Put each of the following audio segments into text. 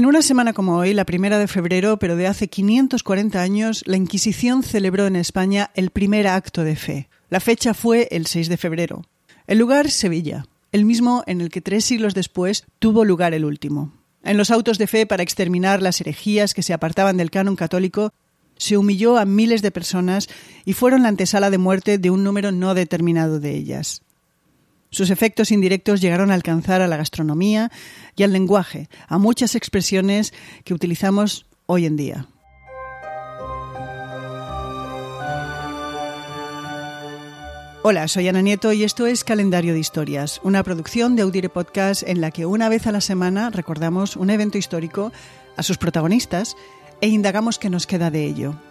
En una semana como hoy, la primera de febrero, pero de hace 540 años, la Inquisición celebró en España el primer acto de fe. La fecha fue el 6 de febrero. El lugar, Sevilla, el mismo en el que tres siglos después tuvo lugar el último. En los autos de fe para exterminar las herejías que se apartaban del canon católico, se humilló a miles de personas y fueron la antesala de muerte de un número no determinado de ellas. Sus efectos indirectos llegaron a alcanzar a la gastronomía y al lenguaje, a muchas expresiones que utilizamos hoy en día. Hola, soy Ana Nieto y esto es Calendario de Historias, una producción de Audire Podcast en la que una vez a la semana recordamos un evento histórico a sus protagonistas e indagamos qué nos queda de ello.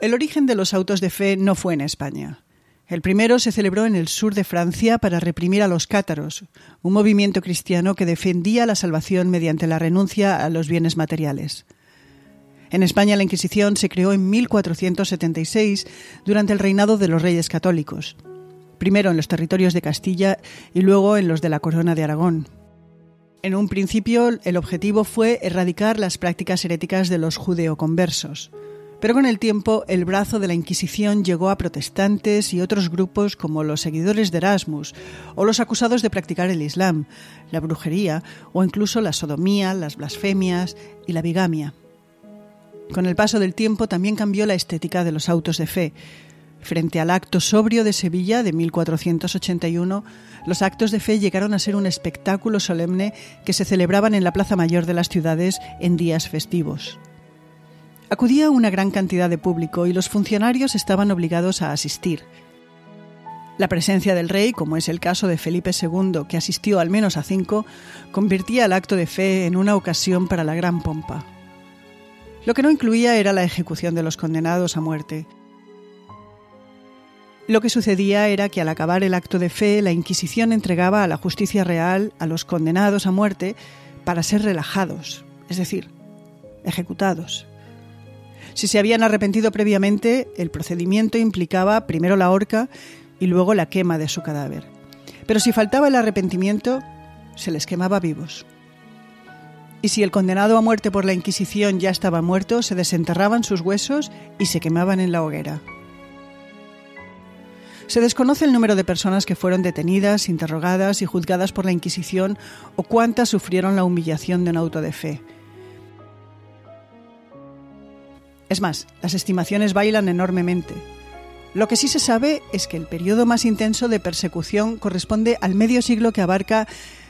El origen de los autos de fe no fue en España. El primero se celebró en el sur de Francia para reprimir a los cátaros, un movimiento cristiano que defendía la salvación mediante la renuncia a los bienes materiales. En España la Inquisición se creó en 1476 durante el reinado de los reyes católicos, primero en los territorios de Castilla y luego en los de la Corona de Aragón. En un principio el objetivo fue erradicar las prácticas heréticas de los judeoconversos. Pero con el tiempo el brazo de la Inquisición llegó a protestantes y otros grupos como los seguidores de Erasmus o los acusados de practicar el Islam, la brujería o incluso la sodomía, las blasfemias y la bigamia. Con el paso del tiempo también cambió la estética de los autos de fe. Frente al acto sobrio de Sevilla de 1481, los actos de fe llegaron a ser un espectáculo solemne que se celebraban en la Plaza Mayor de las ciudades en días festivos. Acudía una gran cantidad de público y los funcionarios estaban obligados a asistir. La presencia del rey, como es el caso de Felipe II, que asistió al menos a cinco, convertía el acto de fe en una ocasión para la gran pompa. Lo que no incluía era la ejecución de los condenados a muerte. Lo que sucedía era que al acabar el acto de fe, la Inquisición entregaba a la justicia real a los condenados a muerte para ser relajados, es decir, ejecutados. Si se habían arrepentido previamente, el procedimiento implicaba primero la horca y luego la quema de su cadáver. Pero si faltaba el arrepentimiento, se les quemaba vivos. Y si el condenado a muerte por la Inquisición ya estaba muerto, se desenterraban sus huesos y se quemaban en la hoguera. Se desconoce el número de personas que fueron detenidas, interrogadas y juzgadas por la Inquisición o cuántas sufrieron la humillación de un auto de fe. Es más, las estimaciones bailan enormemente. Lo que sí se sabe es que el periodo más intenso de persecución corresponde al medio siglo que abarca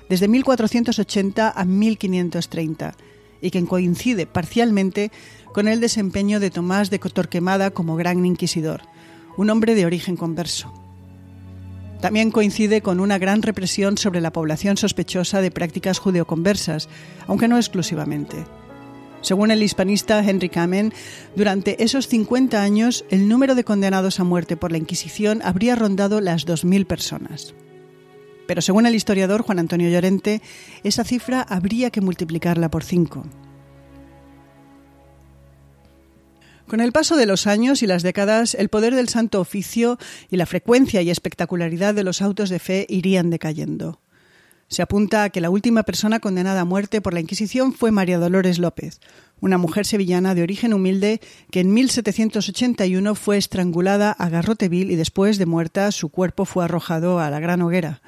desde 1480 a 1530 y que coincide parcialmente con el desempeño de Tomás de Torquemada como gran inquisidor, un hombre de origen converso. También coincide con una gran represión sobre la población sospechosa de prácticas judeoconversas, aunque no exclusivamente. Según el hispanista Henry Kamen, durante esos 50 años el número de condenados a muerte por la Inquisición habría rondado las 2.000 personas. Pero según el historiador Juan Antonio Llorente, esa cifra habría que multiplicarla por 5. Con el paso de los años y las décadas, el poder del Santo Oficio y la frecuencia y espectacularidad de los autos de fe irían decayendo. Se apunta a que la última persona condenada a muerte por la Inquisición fue María Dolores López, una mujer sevillana de origen humilde que en 1781 fue estrangulada a garrote vil y después de muerta su cuerpo fue arrojado a la gran hoguera.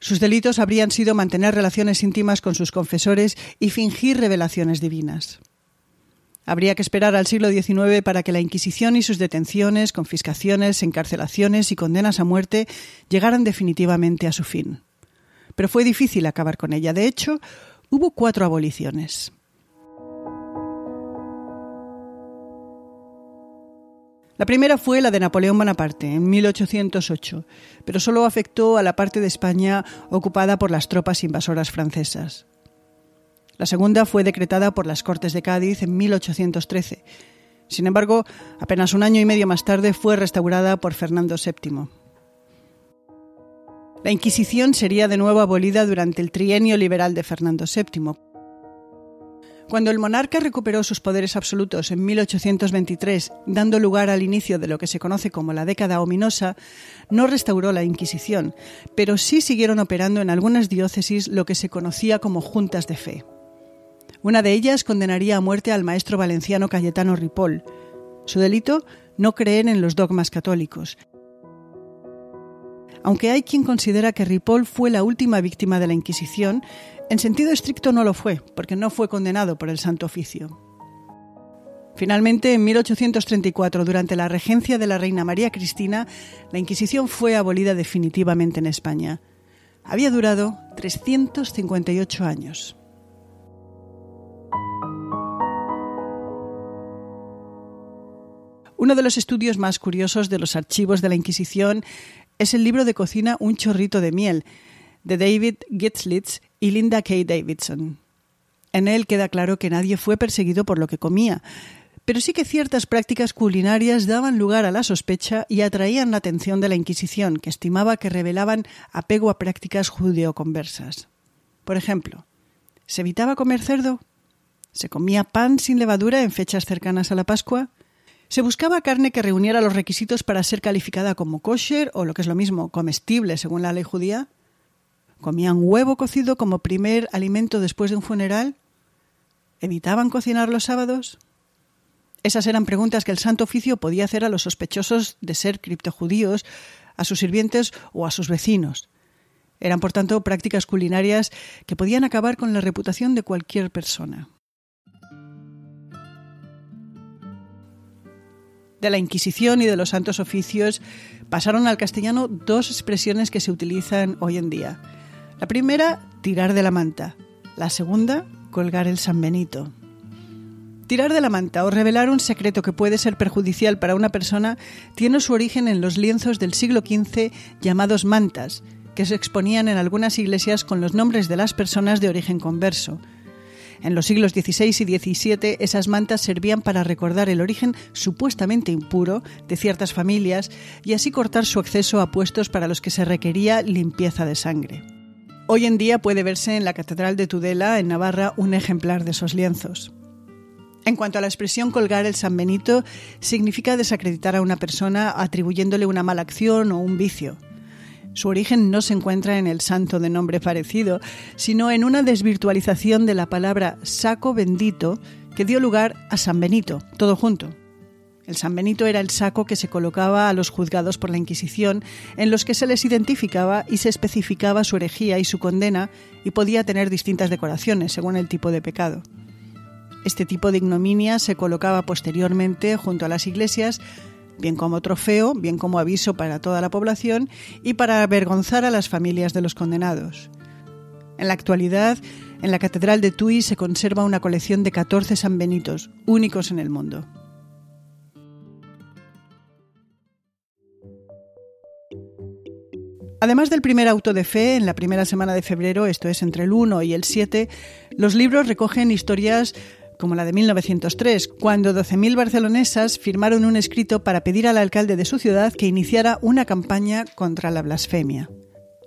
Sus delitos habrían sido mantener relaciones íntimas con sus confesores y fingir revelaciones divinas. Habría que esperar al siglo XIX para que la Inquisición y sus detenciones, confiscaciones, encarcelaciones y condenas a muerte llegaran definitivamente a su fin pero fue difícil acabar con ella. De hecho, hubo cuatro aboliciones. La primera fue la de Napoleón Bonaparte, en 1808, pero solo afectó a la parte de España ocupada por las tropas invasoras francesas. La segunda fue decretada por las Cortes de Cádiz en 1813. Sin embargo, apenas un año y medio más tarde fue restaurada por Fernando VII. La Inquisición sería de nuevo abolida durante el trienio liberal de Fernando VII. Cuando el monarca recuperó sus poderes absolutos en 1823, dando lugar al inicio de lo que se conoce como la década ominosa, no restauró la Inquisición, pero sí siguieron operando en algunas diócesis lo que se conocía como juntas de fe. Una de ellas condenaría a muerte al maestro valenciano Cayetano Ripoll. Su delito, no creer en los dogmas católicos. Aunque hay quien considera que Ripoll fue la última víctima de la Inquisición, en sentido estricto no lo fue, porque no fue condenado por el Santo Oficio. Finalmente, en 1834, durante la regencia de la reina María Cristina, la Inquisición fue abolida definitivamente en España. Había durado 358 años. Uno de los estudios más curiosos de los archivos de la Inquisición es el libro de cocina Un chorrito de miel, de David Gitzlitz y Linda K. Davidson. En él queda claro que nadie fue perseguido por lo que comía, pero sí que ciertas prácticas culinarias daban lugar a la sospecha y atraían la atención de la Inquisición, que estimaba que revelaban apego a prácticas judeoconversas. Por ejemplo, ¿se evitaba comer cerdo? ¿Se comía pan sin levadura en fechas cercanas a la Pascua? ¿Se buscaba carne que reuniera los requisitos para ser calificada como kosher o lo que es lo mismo, comestible según la ley judía? ¿Comían huevo cocido como primer alimento después de un funeral? ¿Evitaban cocinar los sábados? Esas eran preguntas que el Santo Oficio podía hacer a los sospechosos de ser criptojudíos, a sus sirvientes o a sus vecinos. Eran, por tanto, prácticas culinarias que podían acabar con la reputación de cualquier persona. De la Inquisición y de los Santos Oficios pasaron al castellano dos expresiones que se utilizan hoy en día la primera, tirar de la manta. La segunda, colgar el San Benito. Tirar de la manta o revelar un secreto que puede ser perjudicial para una persona tiene su origen en los lienzos del siglo XV llamados mantas, que se exponían en algunas iglesias con los nombres de las personas de origen converso. En los siglos XVI y XVII esas mantas servían para recordar el origen supuestamente impuro de ciertas familias y así cortar su acceso a puestos para los que se requería limpieza de sangre. Hoy en día puede verse en la Catedral de Tudela, en Navarra, un ejemplar de esos lienzos. En cuanto a la expresión colgar el San Benito, significa desacreditar a una persona atribuyéndole una mala acción o un vicio. Su origen no se encuentra en el santo de nombre parecido, sino en una desvirtualización de la palabra saco bendito que dio lugar a San Benito, todo junto. El San Benito era el saco que se colocaba a los juzgados por la Inquisición, en los que se les identificaba y se especificaba su herejía y su condena, y podía tener distintas decoraciones según el tipo de pecado. Este tipo de ignominia se colocaba posteriormente junto a las iglesias, bien como trofeo, bien como aviso para toda la población y para avergonzar a las familias de los condenados. En la actualidad, en la Catedral de Tui se conserva una colección de 14 San Benitos, únicos en el mundo. Además del primer auto de fe, en la primera semana de febrero, esto es entre el 1 y el 7, los libros recogen historias como la de 1903, cuando 12.000 barcelonesas firmaron un escrito para pedir al alcalde de su ciudad que iniciara una campaña contra la blasfemia.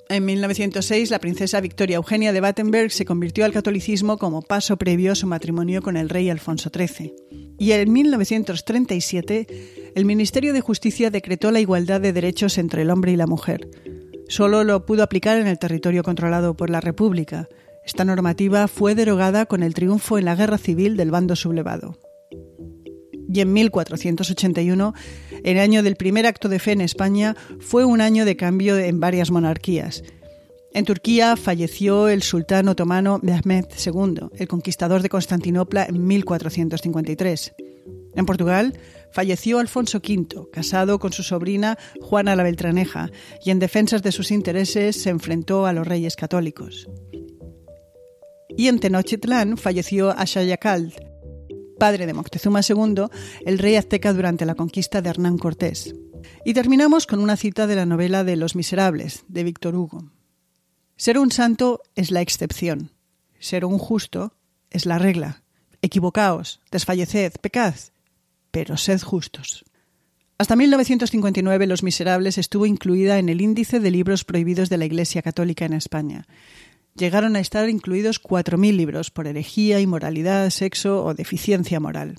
En 1906, la princesa Victoria Eugenia de Battenberg se convirtió al catolicismo como paso previo a su matrimonio con el rey Alfonso XIII. Y en 1937, el Ministerio de Justicia decretó la igualdad de derechos entre el hombre y la mujer. Solo lo pudo aplicar en el territorio controlado por la República. Esta normativa fue derogada con el triunfo en la guerra civil del bando sublevado. Y en 1481, el año del primer acto de fe en España, fue un año de cambio en varias monarquías. En Turquía falleció el sultán otomano Mehmed II, el conquistador de Constantinopla, en 1453. En Portugal falleció Alfonso V, casado con su sobrina Juana la Beltraneja, y en defensa de sus intereses se enfrentó a los reyes católicos. Y en Tenochtitlán falleció Ashayakal, padre de Moctezuma II, el rey azteca durante la conquista de Hernán Cortés. Y terminamos con una cita de la novela de Los Miserables, de Víctor Hugo. Ser un santo es la excepción, ser un justo es la regla. Equivocaos, desfalleced, pecad, pero sed justos. Hasta 1959 Los Miserables estuvo incluida en el índice de libros prohibidos de la Iglesia Católica en España. Llegaron a estar incluidos 4.000 libros por herejía, inmoralidad, sexo o deficiencia moral.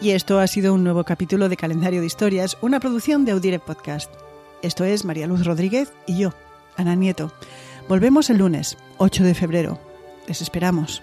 Y esto ha sido un nuevo capítulo de Calendario de Historias, una producción de Audire Podcast. Esto es María Luz Rodríguez y yo, Ana Nieto. Volvemos el lunes, 8 de febrero. Les esperamos.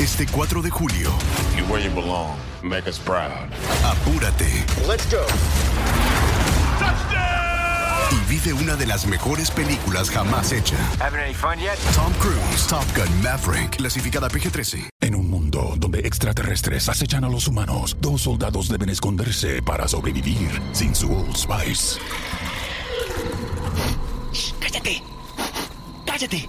Este 4 de julio, You where you belong. Make us proud. apúrate Let's go. y vive una de las mejores películas jamás hecha. Having any fun yet? Tom Cruise, Top Gun Maverick, clasificada PG-13. En un mundo donde extraterrestres acechan a los humanos, dos soldados deben esconderse para sobrevivir sin su Old Spice. ¡Cállate! ¡Cállate!